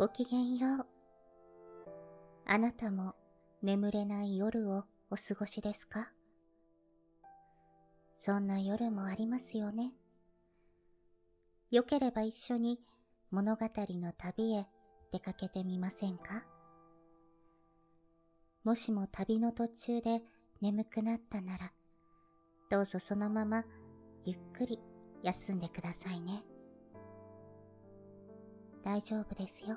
ごきげんよう。あなたも眠れない夜をお過ごしですか？そんな夜もありますよね。よければ一緒に物語の旅へ出かけてみませんか？もしも旅の途中で眠くなったなら、どうぞそのままゆっくり休んでくださいね。大丈夫ですよ。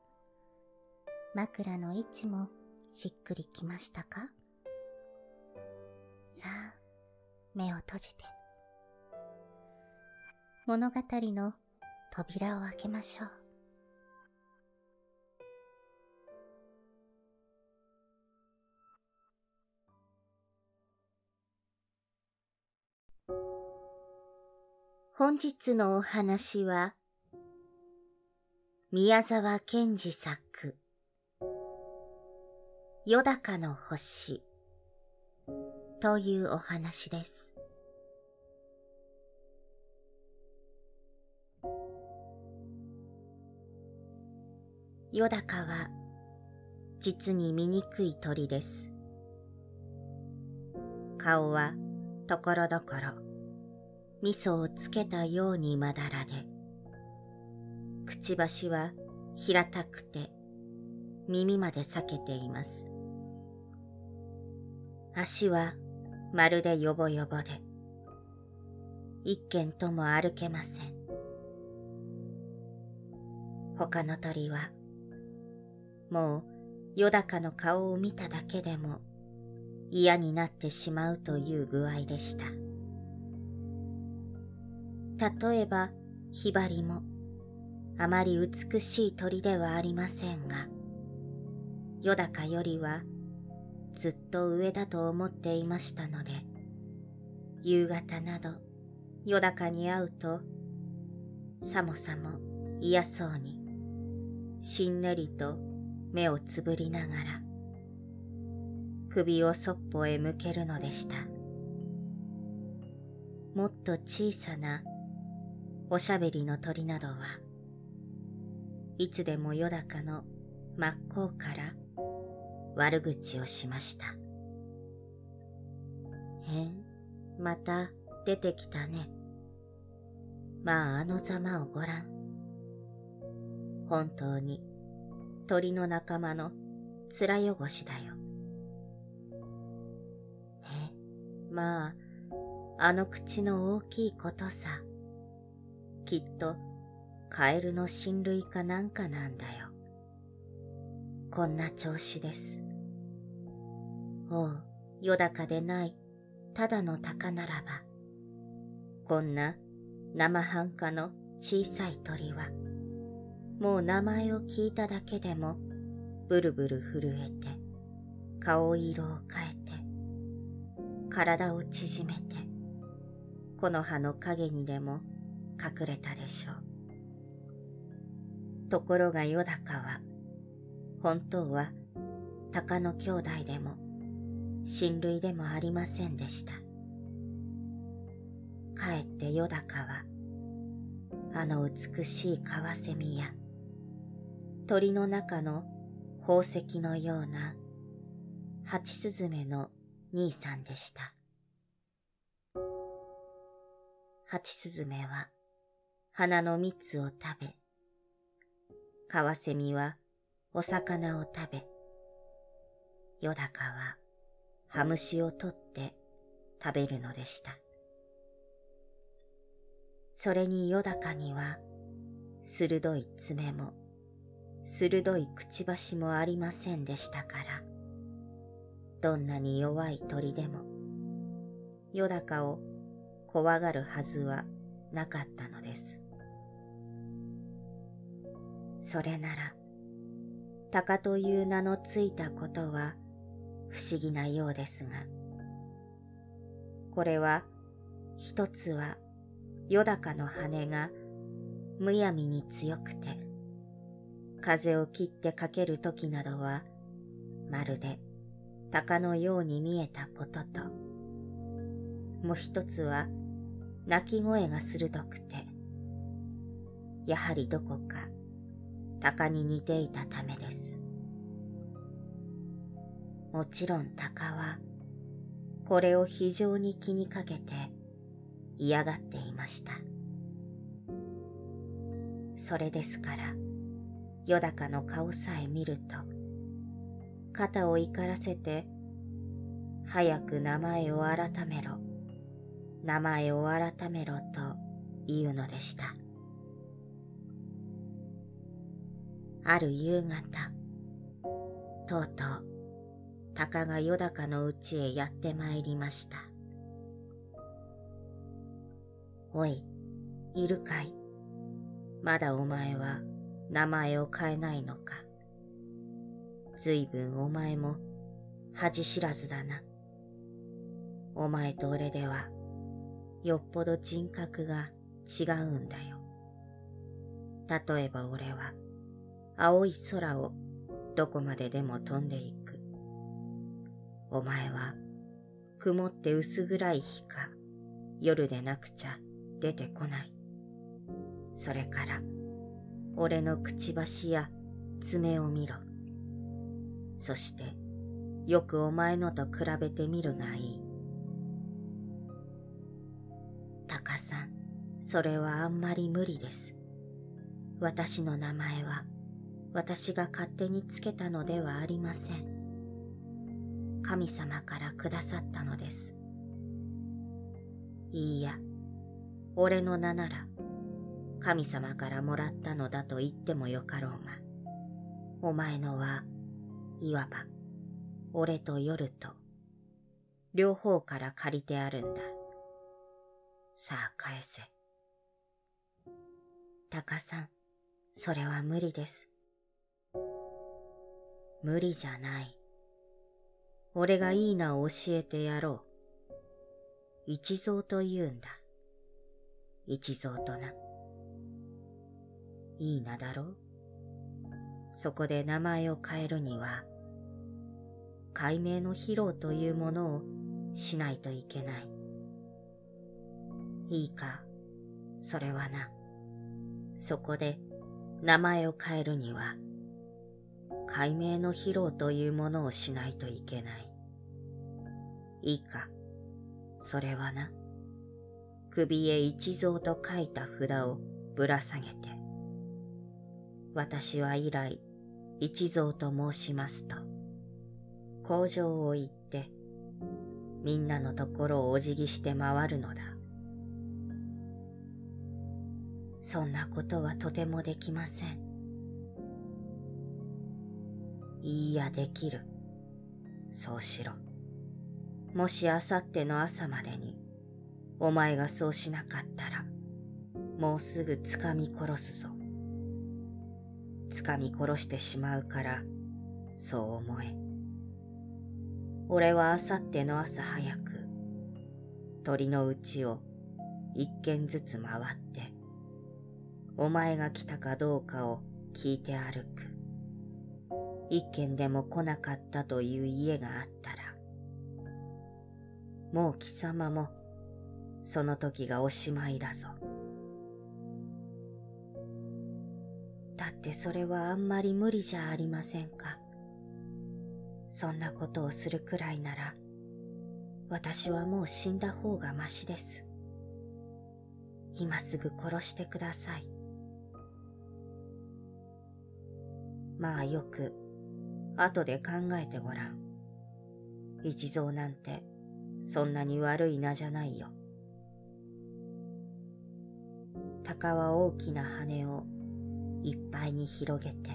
枕の位置もしっくりきましたか？さあ、目を閉じて。物語の扉を開けましょう。本日のお話は、宮沢賢治作、よだかの星というお話です。よだかは実に醜い鳥です。顔はところどころ味噌をつけたようにまだらで、くちばしは平たくて耳まで裂けています。足はまるでよぼよぼで、一軒とも歩けません。他の鳥はもうよだかの顔を見ただけでも嫌になってしまうという具合でした。例えば、ひばりも、あまり美しい鳥ではありませんが、よだかよりはずっと上だと思っていましたので、夕方などよだかに会うと、さもさも嫌そうに、しんねりと目をつぶりながら、首をそっぽへ向けるのでした。もっと小さなおしゃべりの鳥などは、いつでもよだかの真っ向から悪口をしました。へん、また出てきたね。まああのざまをごらん。本当に鳥の仲間の面汚しだよ。え、まあ、あの口の大きいことさ。きっと、カエルの親類かなんかなんだよ。こんな調子です。おう、よだかでない、ただの鷹ならば、こんな生半可の小さい鳥は、もう名前を聞いただけでもブルブル震えて顔色を変えて体を縮めてこの葉の影にでも隠れたでしょう。ところがよだかは本当は鷹の兄弟でも親類でもありませんでした。かえってよだかはあの美しいカワセミや鳥の中の宝石のようなハチスズメの兄さんでした。ハチスズメは花の蜜を食べ、カワセミはお魚を食べ、ヨダカはハムシを取って食べるのでした。それにヨダカには鋭い爪も鋭いくちばしもありませんでしたから、どんなに弱い鳥でも、よだかを怖がるはずはなかったのです。それなら、鷹という名のついたことは不思議なようですが、これは一つはよだかの羽がむやみに強くて、風を切ってかけるときなどは、まるで鷹のように見えたことと、もう一つは、鳴き声が鋭くて、やはりどこか鷹に似ていたためです。もちろん鷹は、これを非常に気にかけて嫌がっていました。それですから、よだかの顔さえ見ると、肩を怒らせて、早く名前を改めろ、名前を改めろと言うのでした。ある夕方、とうとう、鷹がよだかのうちへやって参りました。おい、いるかい？まだお前は名前を変えないのか？ずいぶんお前も恥知らずだな。お前と俺ではよっぽど人格が違うんだよ。例えば俺は青い空をどこまででも飛んでいく。お前は曇って薄暗い日か夜でなくちゃ出てこない。それから、俺のくちばしや爪を見ろ。そして、よくお前のと比べてみるがいい。タカさん、それはあんまり無理です。私の名前は、私が勝手につけたのではありません。神様からくださったのです。いいや、俺の名なら、神様からもらったのだと言ってもよかろうが、お前のは、いわば、俺と夜と、両方から借りてあるんだ。さあ返せ。タカさん、それは無理です。無理じゃない。俺がいい名を教えてやろう。一蔵と言うんだ。一蔵とな。いい名だろうそこで名前を変えるには、解明の披露というものをしないといけない。いいか、それはな。そこで名前を変えるには、解明の披露というものをしないといけない。いいか、それはな。首へ一蔵と書いた札をぶら下げて、私は以来一蔵と申しますと、工場を行って、みんなのところをお辞儀して回るのだ。そんなことはとてもできません。いいやできる。そうしろ。もしあさっての朝までに、お前がそうしなかったら、もうすぐ掴み殺すぞ。掴み殺してしまうから、そう思え。俺はあさっての朝早く、鳥のうちを一軒ずつ回って、お前が来たかどうかを聞いて歩く。一軒でも来なかったという家があったら、もう貴様もその時がおしまいだぞ。だってそれはあんまり無理じゃありませんか。そんなことをするくらいなら、私はもう死んだ方がましです。今すぐ殺してください。まあよく、後で考えてごらん。一蔵なんて、そんなに悪い名じゃないよ。鷹は大きな羽をいっぱいに広げて、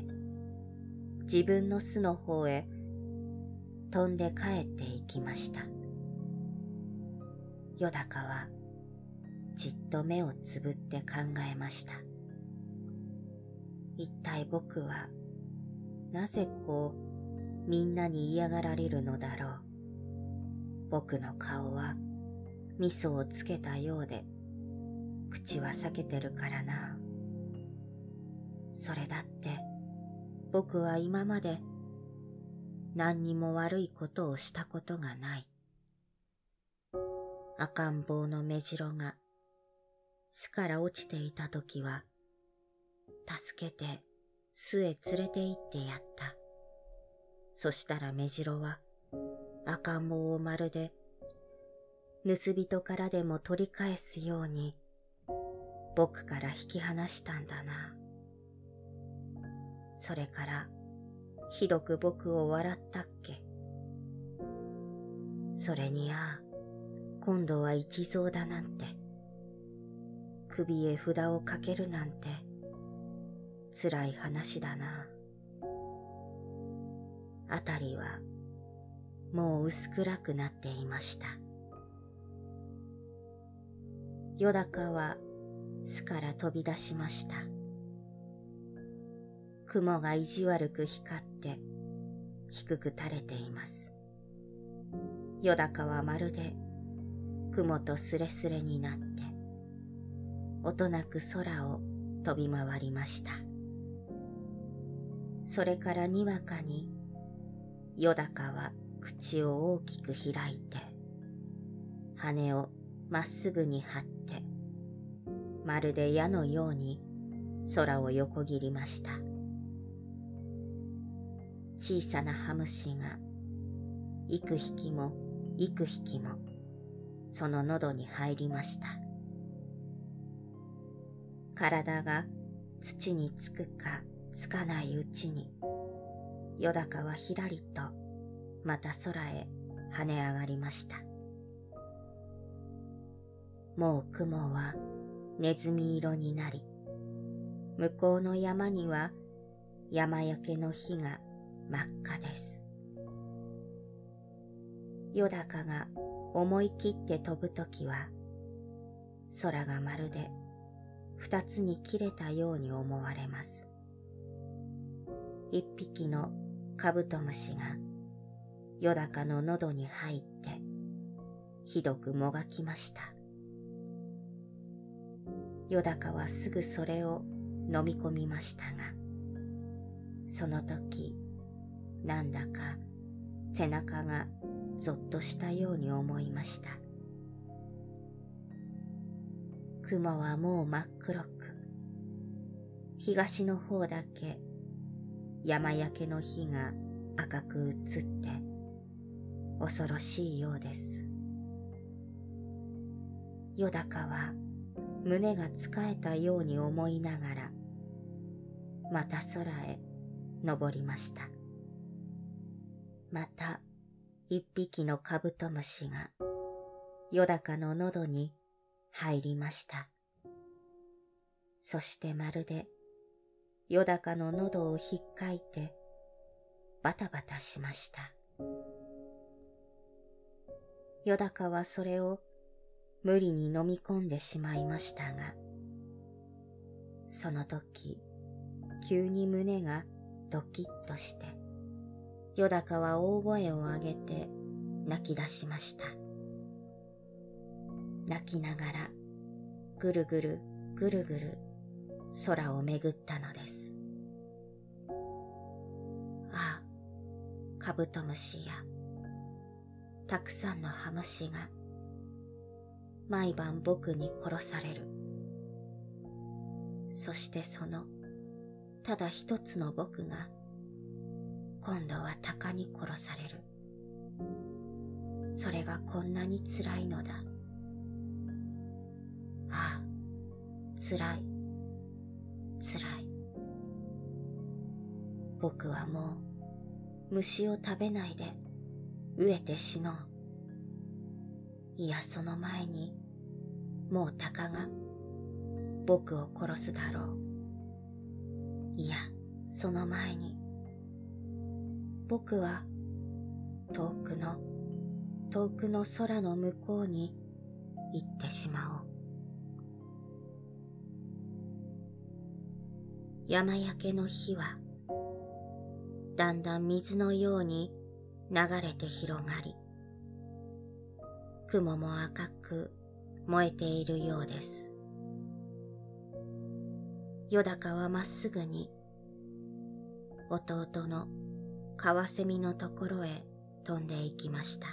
自分の巣の方へ飛んで帰っていきました。よだかはじっと目をつぶって考えました。一体僕はなぜこうみんなに嫌がられるのだろう。僕の顔は味噌をつけたようで口は裂けてるからな。それだって僕は今まで何にも悪いことをしたことがない。赤ん坊の目白が巣から落ちていた時は助けて巣へ連れて行ってやった。そしたら目白は赤ん坊をまるで盗人からでも取り返すように僕から引き離したんだな。それからひどく僕を笑ったっけ。それにああ、今度は一蔵だなんて。首へ札をかけるなんて辛い話だな。あたりはもう薄暗くなっていました。よだかは巣から飛び出しました。雲が意地悪く光って低く垂れています。よだかはまるで雲とすれすれになって音なく空を飛び回りました。それからにわかに、よだかは口を大きく開いて、羽をまっすぐに張って、まるで矢のように空を横切りました。小さなハムシが、幾匹も幾匹も、その喉に入りました。体が土につくかつかないうちに、よだかはひらりとまた空へ跳ね上がりました。もう雲はネズミ色になり、向こうの山には山焼けの火が真っ赤です。よだかが思い切って飛ぶときは、空がまるで二つに切れたように思われます。一匹のカブトムシがよだかの喉に入ってひどくもがきました。よだかはすぐそれを飲み込みましたが、その時なんだか背中がぞっとしたように思いました。雲はもう真っ黒く、東の方だけ山焼けの火が赤く映って恐ろしいようです。よだかは胸がつかえたように思いながら、また空へ登りました。また一匹のカブトムシがよだかの喉に入りました。そしてまるで、よだかの喉をひっかいて、バタバタしました。よだかはそれを無理に飲み込んでしまいましたが、その時、急に胸がドキッとして、よだかは大声を上げて泣き出しました。泣きながらぐるぐるぐるぐる空をめぐったのです。カブトムシやたくさんのハムシが毎晩僕に殺される。そしてそのただ一つの僕が今度は鷹に殺される。それがこんなに辛いのだ。ああ、辛い、辛い。僕はもう虫を食べないで飢えて死のう。いやその前にもう鷹が僕を殺すだろう。いやその前に僕は遠くの遠くの空の向こうに行ってしまおう。山焼けの火は、だんだん水のように流れて広がり、雲も赤く燃えているようです。よだかはまっすぐに弟のカワセミのところへ飛んでいきました。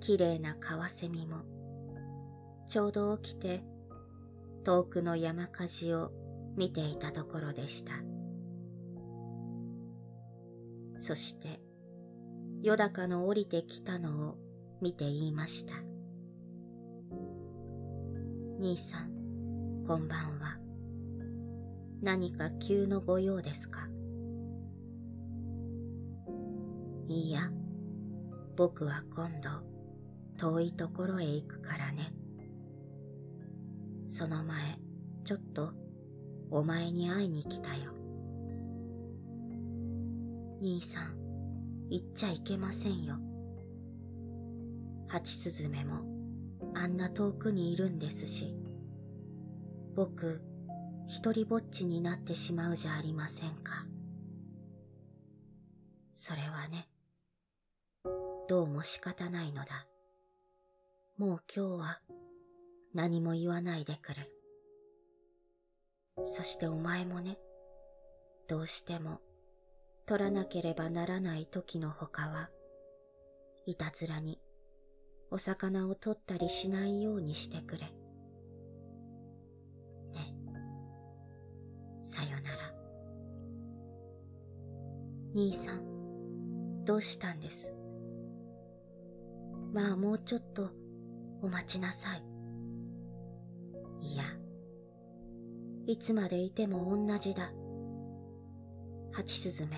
綺麗なカワセミもちょうど起きて遠くの山火事を見ていたところでした。そして、よだかの降りてきたのを見て言いました。兄さん、こんばんは。何か急のご用ですか？いいや、僕は今度、遠いところへ行くからね。その前、ちょっと、お前に会いに来たよ。兄さん、行っちゃいけませんよ。ハチスズメも、あんな遠くにいるんですし。僕、一りぼっちになってしまうじゃありませんか。それはね、どうも仕方ないのだ。もう今日は何も言わないでくれ。そしてお前もね、どうしても取らなければならない時のほかは、いたずらにお魚を取ったりしないようにしてくれ。ねさよなら。兄さん、どうしたんです？まあもうちょっとお待ちなさい。いや、いつまでいても同じだ。ハチスズメ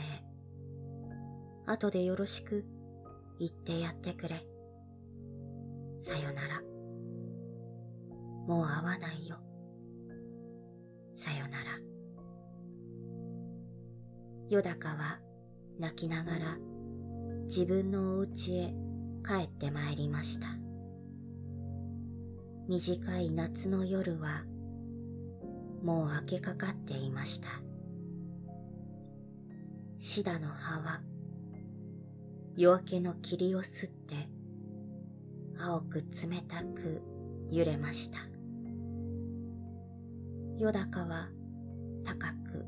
後でよろしく言ってやってくれ。さよなら。もう会わないよ。さよなら。よだかは泣きながら自分のお家へ帰ってまいりました。短い夏の夜はもう明けかかっていました。シダの葉は夜明けの霧を吸って青く冷たく揺れました。よだかは高く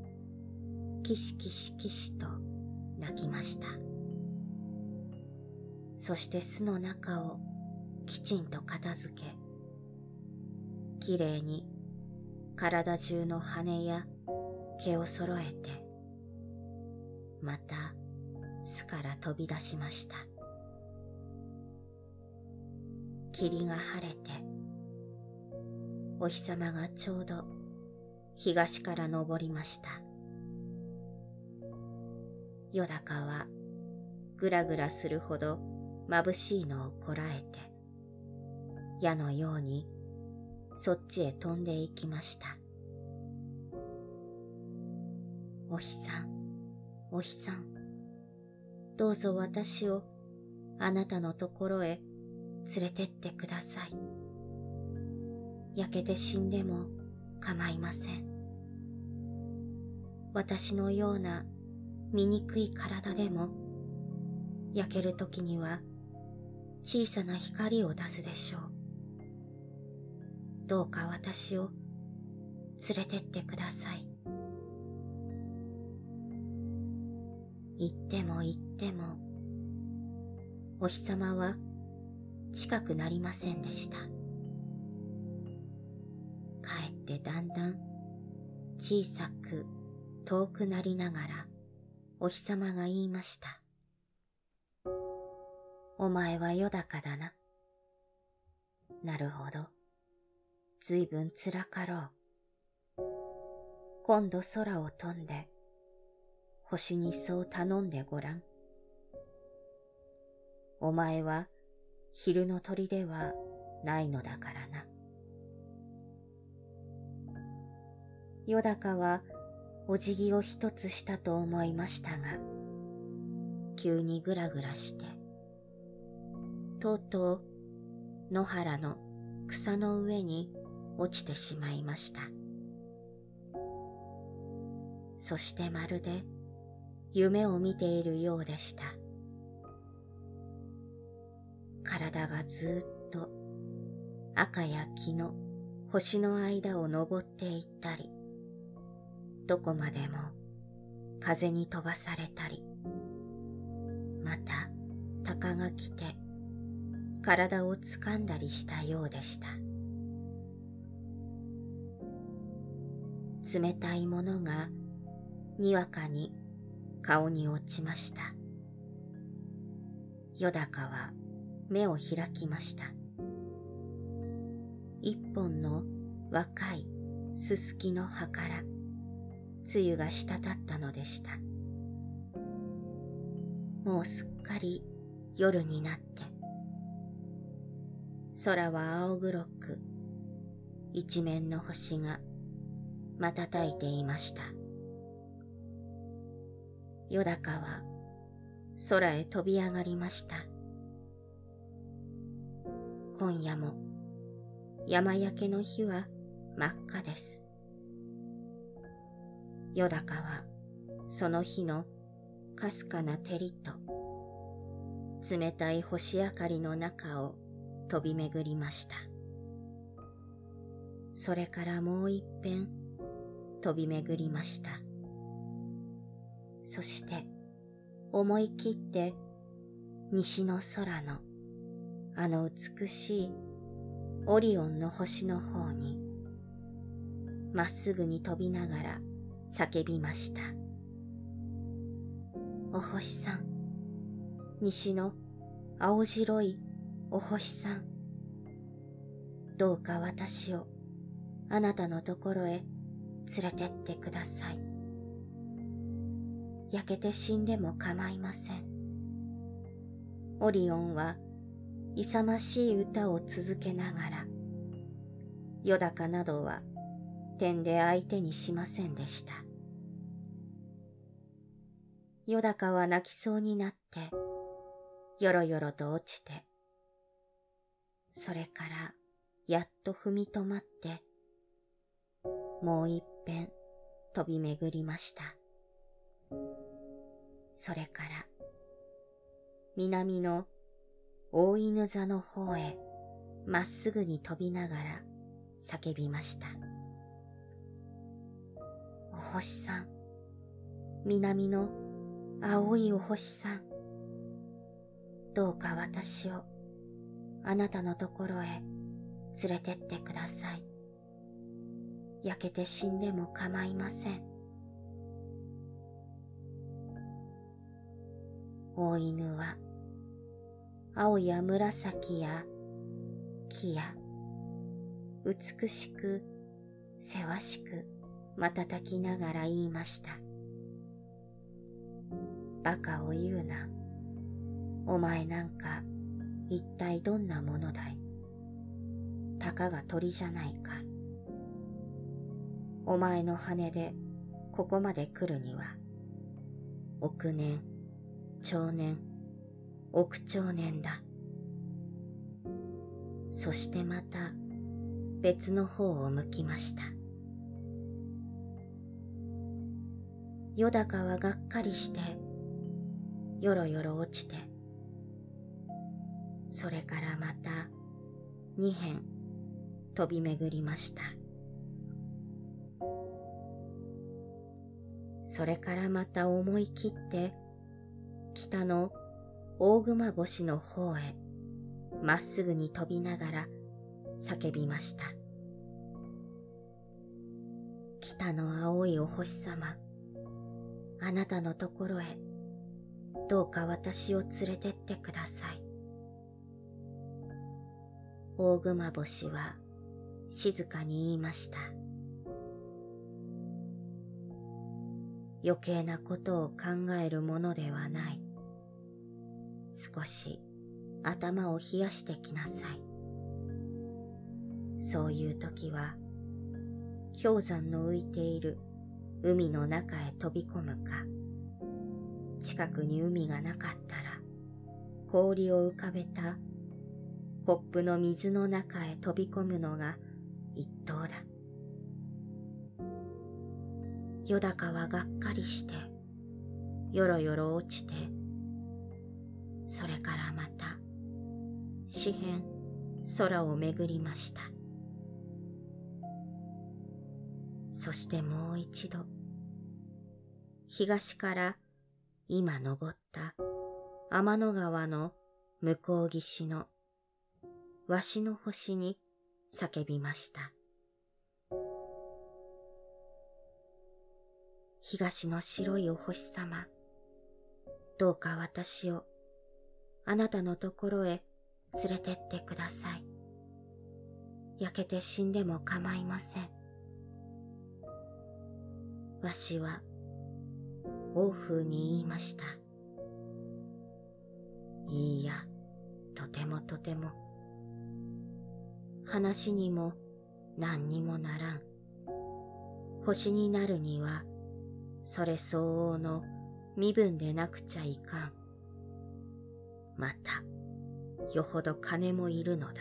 キシキシキシと泣きました。そして巣の中をきちんと片付け、きれいに体中の羽や毛を揃えて、また巣から飛び出しました。霧が晴れて、お日様がちょうど東から昇りました。よだかはぐらぐらするほど眩しいのをこらえて矢のようにそっちへ飛んでいきました。お日さん、お日さん、どうぞ私をあなたのところへ連れてってください。焼けて死んでも構いません。私のような醜い体でも焼ける時には小さな光を出すでしょう。どうか私を連れてってください。行っても行ってもお日様は近くなりませんでした。かえってだんだん小さく遠くなりながらお日様が言いました。お前はよだかだな。なるほど。ずいぶんつらかろう。今度空を飛んで、星にそう頼んでごらん。お前は昼の鳥ではないのだからな。よだかはお辞儀を一つしたと思いましたが、急にぐらぐらして、とうとう野原の草の上に落ちてしまいました。そしてまるで夢を見ているようでした。体がずっと赤や黄の星の間を登っていったり、どこまでも風に飛ばされたり、また鷹が来て体を掴んだりしたようでした。冷たいものがにわかに顔に落ちました。よだかは目を開きました。一本の若いすすきの葉から露が滴ったのでした。もうすっかり夜になって、空は青黒く、一面の星が瞬いていました。よだかは空へ飛び上がりました。今夜も山焼けの日は真っ赤です。よだかはその日のかすかな照りと冷たい星明かりの中を飛び巡りました。それからもう一遍飛び巡りました。そして思い切って西の空のあの美しいオリオンの星の方にまっすぐに飛びながら叫びました。お星さん、西の青白いお星さん、どうか私をあなたのところへ連れてってください。焼けて死んでも構いません。オリオンは勇ましい歌を続けながら、よだかなどは点で相手にしませんでした。よだかは泣きそうになって、よろよろと落ちて、それからやっと踏み止まって、もう一遍飛び巡りました。それから、南の大犬座の方へまっすぐに飛びながら叫びました。お星さん、南の青いお星さん、どうか私をあなたのところへ連れてってください。焼けて死んでも構いません。大犬は青や紫や木や美しくせわしく瞬きながら言いました。バカを言うな。お前なんか一体どんなものだい？たかが鳥じゃないか。お前の羽でここまで来るには、億年、長年、億長年だ。そしてまた別の方を向きました。よだかはがっかりして、よろよろ落ちて、それからまた二辺飛び巡りました。それからまた思い切って北の大熊星の方へまっすぐに飛びながら叫びました。北の青いお星様、あなたのところへどうか私を連れてってください。大熊星は静かに言いました。余計なことを考えるものではない。少し頭を冷やしてきなさい。そういう時は、氷山の浮いている海の中へ飛び込むか、近くに海がなかったら、氷を浮かべたコップの水の中へ飛び込むのが一等だ。よだかはがっかりして、よろよろ落ちて、それからまた、四辺、空をめぐりました。そしてもう一度、東から今登った天の川の向こう岸のわしの星に叫びました。東の白いお星様、どうか私をあなたのところへ連れてってください。焼けて死んでも構いません。わしは王風に言いました。いいや、とてもとても。話にも何にもならん。星になるには、それ相応の身分でなくちゃいかん。また、よほど金もいるのだ。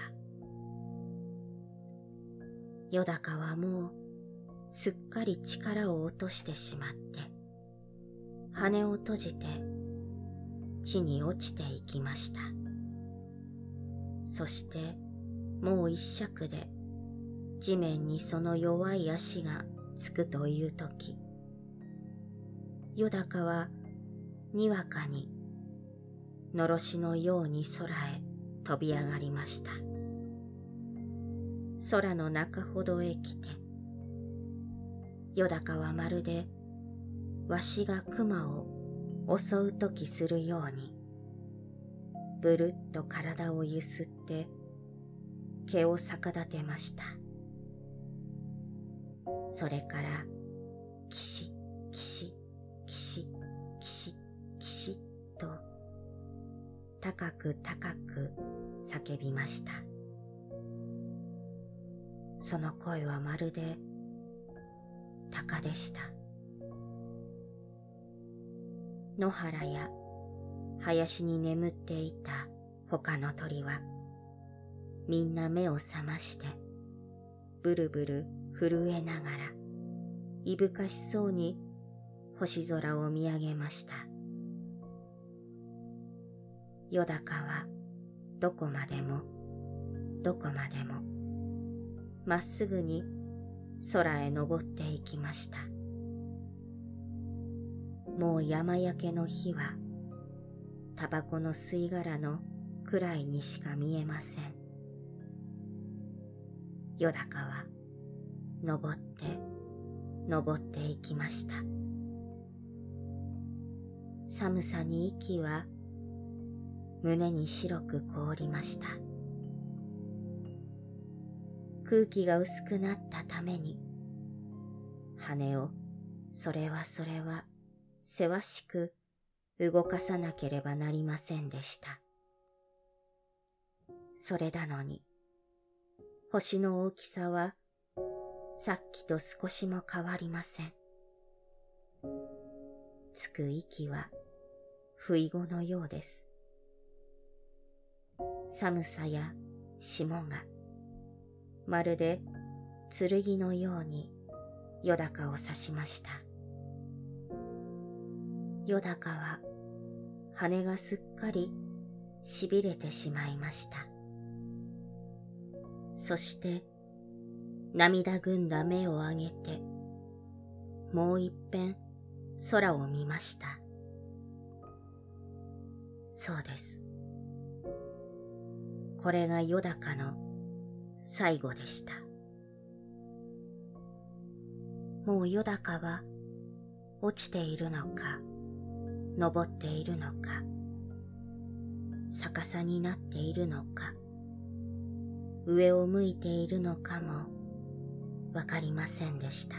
よだかはもう、すっかり力を落としてしまって、羽を閉じて、地に落ちていきました。そして、もう一尺で、地面にその弱い足がつくというとき、よだかは、にわかに、のろしのように空へ飛び上がりました。空の中ほどへ来て、よだかはまるで、わしが熊を襲うときするように、ぶるっと体をゆすって毛を逆立てました。それから、キシ、キシ、キシ、高く高く叫びました。その声はまるで、鷹でした。野原や林に眠っていた他の鳥は、みんな目を覚まして、ブルブル震えながら、いぶかしそうに星空を見上げました。よだかはどこまでも、どこまでも、まっすぐに空へ登っていきました。もう山焼けの火は、タバコの吸い殻のくらいにしか見えません。よだかは、登って、登っていきました。寒さに息は、胸に白く凍りました。空気が薄くなったために、羽を、それはそれは、せわしく動かさなければなりませんでした。それなのに、星の大きさはさっきと少しも変わりません。つく息は不意語のようです。寒さや霜がまるで剣のようによだかを刺しました。よだかは羽がすっかり痺れてしまいました。そして涙ぐんだ目を上げてもう一遍空を見ました。そうです。これがよだかの最後でした。もうよだかは落ちているのか、登っているのか、逆さになっているのか、上を向いているのかもわかりませんでした。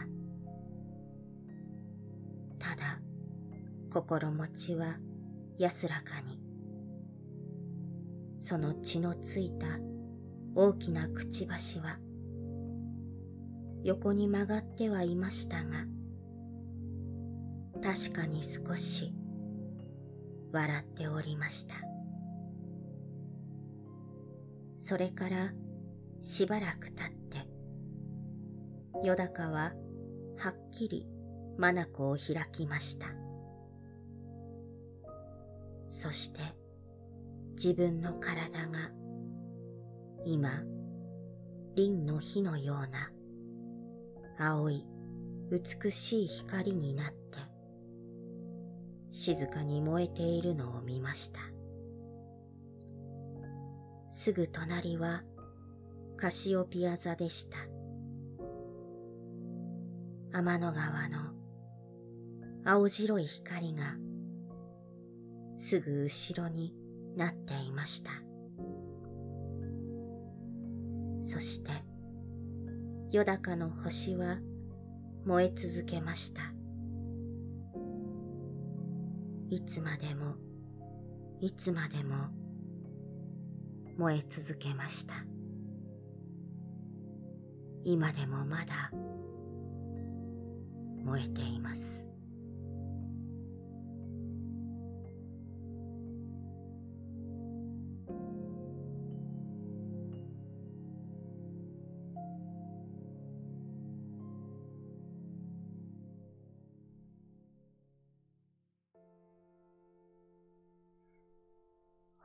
ただ、心持ちは安らかに、その血のついた大きなくちばしは、横に曲がってはいましたが、確かに少し笑っておりました。それからしばらく経って、よだかははっきり眼を開きました。そして自分の体が今、輪の火のような青い美しい光になって静かに燃えているのを見ました。すぐ隣はカシオピア座でした。天の川の青白い光がすぐ後ろになっていました。そしてよだかの星は燃え続けました。いつまでも、いつまでも燃え続けました。今でもまだ燃えています。